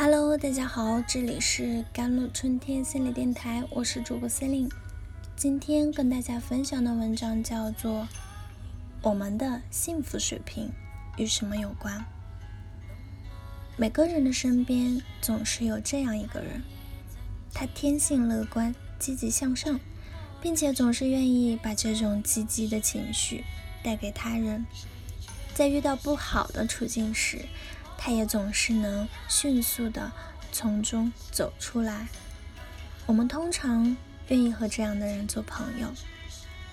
Hello，大家好，这里是甘露春天心理电台，我是主播司令。今天跟大家分享的文章叫做《我们的幸福水平与什么有关》。每个人的身边总是有这样一个人，他天性乐观、积极向上，并且总是愿意把这种积极的情绪带给他人。在遇到不好的处境时，他也总是能迅速的从中走出来。我们通常愿意和这样的人做朋友，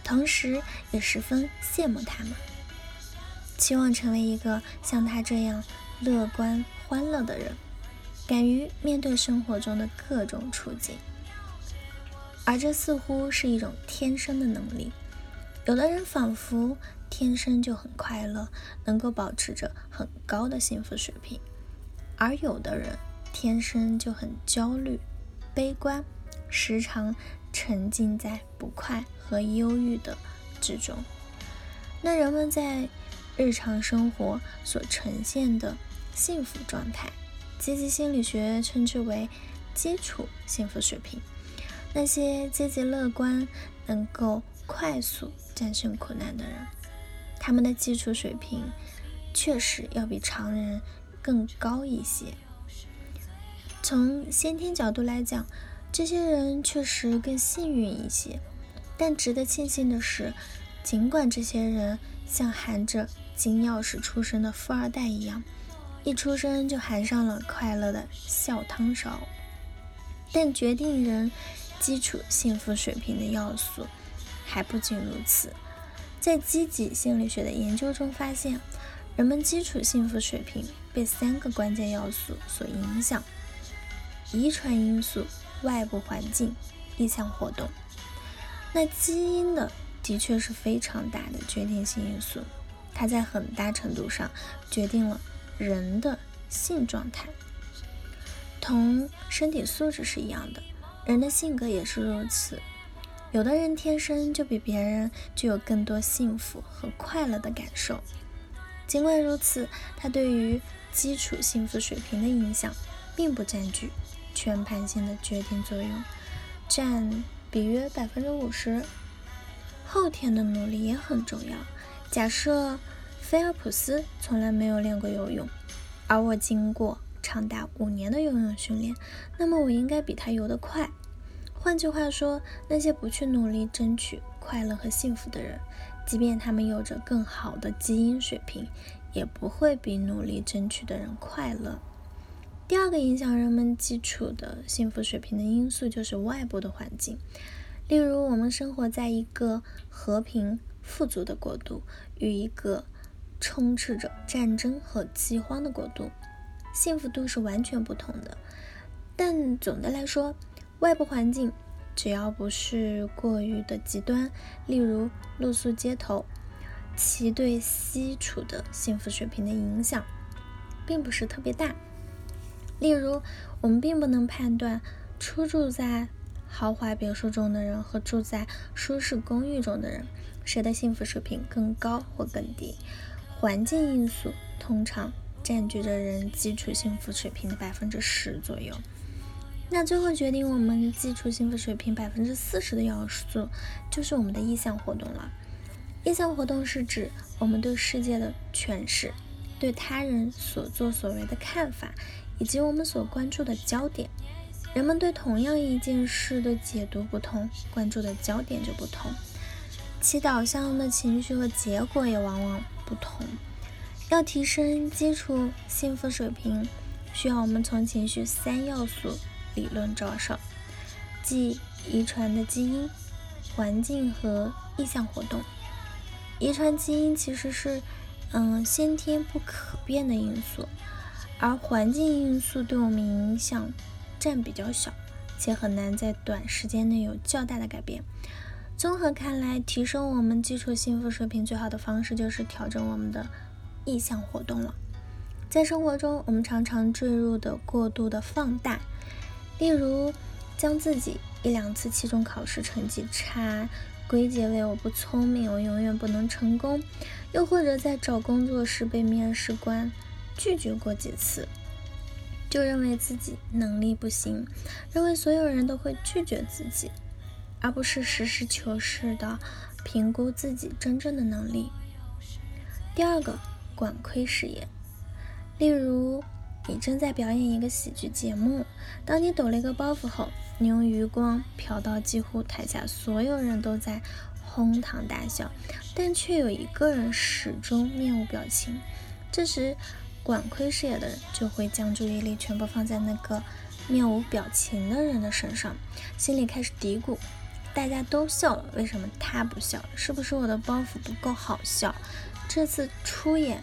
同时也十分羡慕他们，期望成为一个像他这样乐观欢乐的人，敢于面对生活中的各种处境。而这似乎是一种天生的能力。有的人仿佛天生就很快乐，能够保持着很高的幸福水平；而有的人天生就很焦虑、悲观，时常沉浸在不快和忧郁的之中。那人们在日常生活所呈现的幸福状态，积极心理学称之为基础幸福水平。那些积极乐观，能够快速战胜苦难的人，他们的基础水平确实要比常人更高一些。从先天角度来讲，这些人确实更幸运一些。但值得庆幸的是，尽管这些人像含着金钥匙出生的富二代一样，一出生就含上了快乐的笑汤勺，但决定人基础幸福水平的要素。还不仅如此，在积极心理学的研究中发现，人们基础幸福水平被三个关键要素所影响：遗传因素、外部环境、意向活动。那基因的的确是非常大的决定性因素，它在很大程度上决定了人的性状态。同身体素质是一样的，人的性格也是如此。有的人天生就比别人具有更多幸福和快乐的感受，尽管如此，他对于基础幸福水平的影响并不占据全盘性的决定作用，占比约百分之五十。后天的努力也很重要。假设菲尔普斯从来没有练过游泳，而我经过长达五年的游泳训练，那么我应该比他游得快。换句话说，那些不去努力争取快乐和幸福的人，即便他们有着更好的基因水平，也不会比努力争取的人快乐。第二个影响人们基础的幸福水平的因素就是外部的环境。例如，我们生活在一个和平富足的国度，与一个充斥着战争和饥荒的国度，幸福度是完全不同的。但总的来说，外部环境只要不是过于的极端，例如露宿街头，其对基础的幸福水平的影响并不是特别大。例如，我们并不能判断出住在豪华别墅中的人和住在舒适公寓中的人谁的幸福水平更高或更低。环境因素通常占据着人基础幸福水平的百分之十左右。那最后决定我们基础幸福水平百分之四十的要素，就是我们的意向活动了。意向活动是指我们对世界的诠释、对他人所作所为的看法，以及我们所关注的焦点。人们对同样一件事的解读不同，关注的焦点就不同，其导向的情绪和结果也往往不同。要提升基础幸福水平，需要我们从情绪三要素。理论招手，即遗传的基因、环境和意向活动。遗传基因其实是嗯先天不可变的因素，而环境因素对我们影响占比较小，且很难在短时间内有较大的改变。综合看来，提升我们基础幸福水平最好的方式就是调整我们的意向活动了。在生活中，我们常常坠入的过度的放大。例如，将自己一两次期中考试成绩差归结为我不聪明，我永远不能成功；又或者在找工作时被面试官拒绝过几次，就认为自己能力不行，认为所有人都会拒绝自己，而不是实事求是的评估自己真正的能力。第二个，管窥视野，例如你正在表演一个喜剧节目，当你抖了一个包袱后，你用余光瞟到几乎台下所有人都在哄堂大笑，但却有一个人始终面无表情，这时。管窥视野的人就会将注意力全部放在那个面无表情的人的身上，心里开始嘀咕：大家都笑了，为什么他不笑？是不是我的包袱不够好笑？这次出演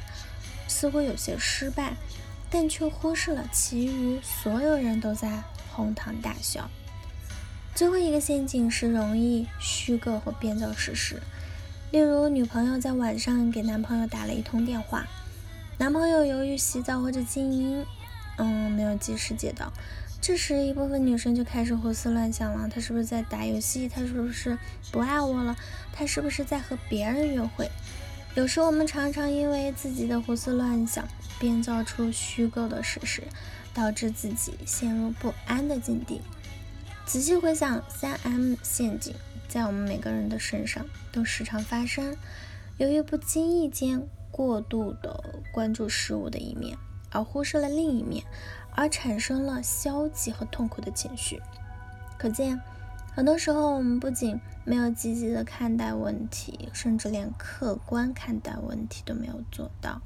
似乎有些失败，但却忽视了其余所有人都在哄堂大笑。最后一个陷阱是容易虚构或编造事实，例如女朋友在晚上给男朋友打了一通电话。男朋友由于洗澡或者静音，嗯，没有及时接到。这时，一部分女生就开始胡思乱想了：他是不是在打游戏？他是不是不爱我了？他是不是在和别人约会？有时，我们常常因为自己的胡思乱想，编造出虚构的事实，导致自己陷入不安的境地。仔细回想，三 M 陷阱在我们每个人的身上都时常发生。由于不经意间，过度的关注事物的一面，而忽视了另一面，而产生了消极和痛苦的情绪。可见，很多时候我们不仅没有积极的看待问题，甚至连客观看待问题都没有做到。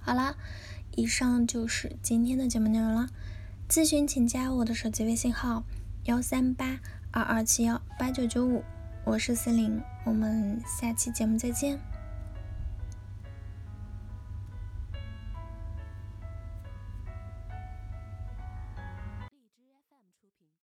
好啦，以上就是今天的节目内容了。咨询请加我的手机微信号：幺三八二二七幺八九九五，我是思玲，我们下期节目再见。